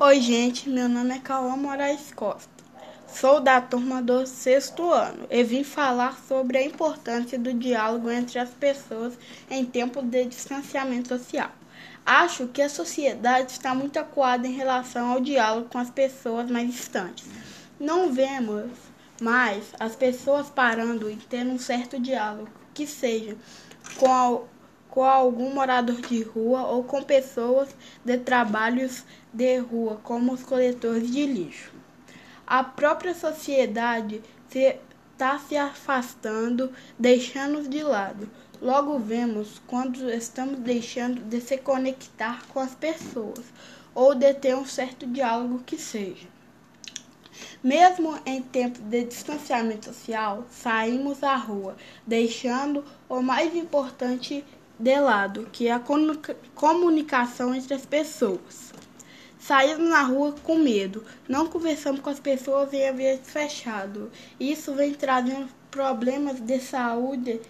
Oi, gente, meu nome é Cauã Moraes Costa. Sou da turma do sexto ano e vim falar sobre a importância do diálogo entre as pessoas em tempos de distanciamento social. Acho que a sociedade está muito acuada em relação ao diálogo com as pessoas mais distantes. Não vemos mais as pessoas parando e tendo um certo diálogo, que seja com com algum morador de rua ou com pessoas de trabalhos de rua, como os coletores de lixo. A própria sociedade está se, se afastando, deixando-nos de lado. Logo vemos quando estamos deixando de se conectar com as pessoas ou de ter um certo diálogo que seja. Mesmo em tempos de distanciamento social, saímos à rua, deixando o mais importante de lado, que é a comunicação entre as pessoas. Saímos na rua com medo, não conversamos com as pessoas em ambiente fechado. Isso vem trazendo problemas de saúde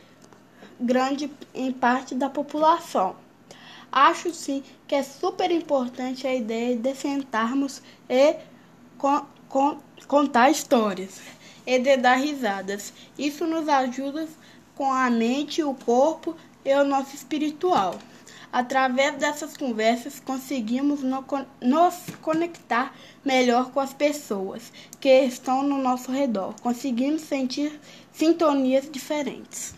grande em parte da população. Acho sim que é super importante a ideia de sentarmos e con con contar histórias e de dar risadas. Isso nos ajuda com a mente o corpo e o nosso espiritual. Através dessas conversas, conseguimos nos conectar melhor com as pessoas que estão no nosso redor. Conseguimos sentir sintonias diferentes.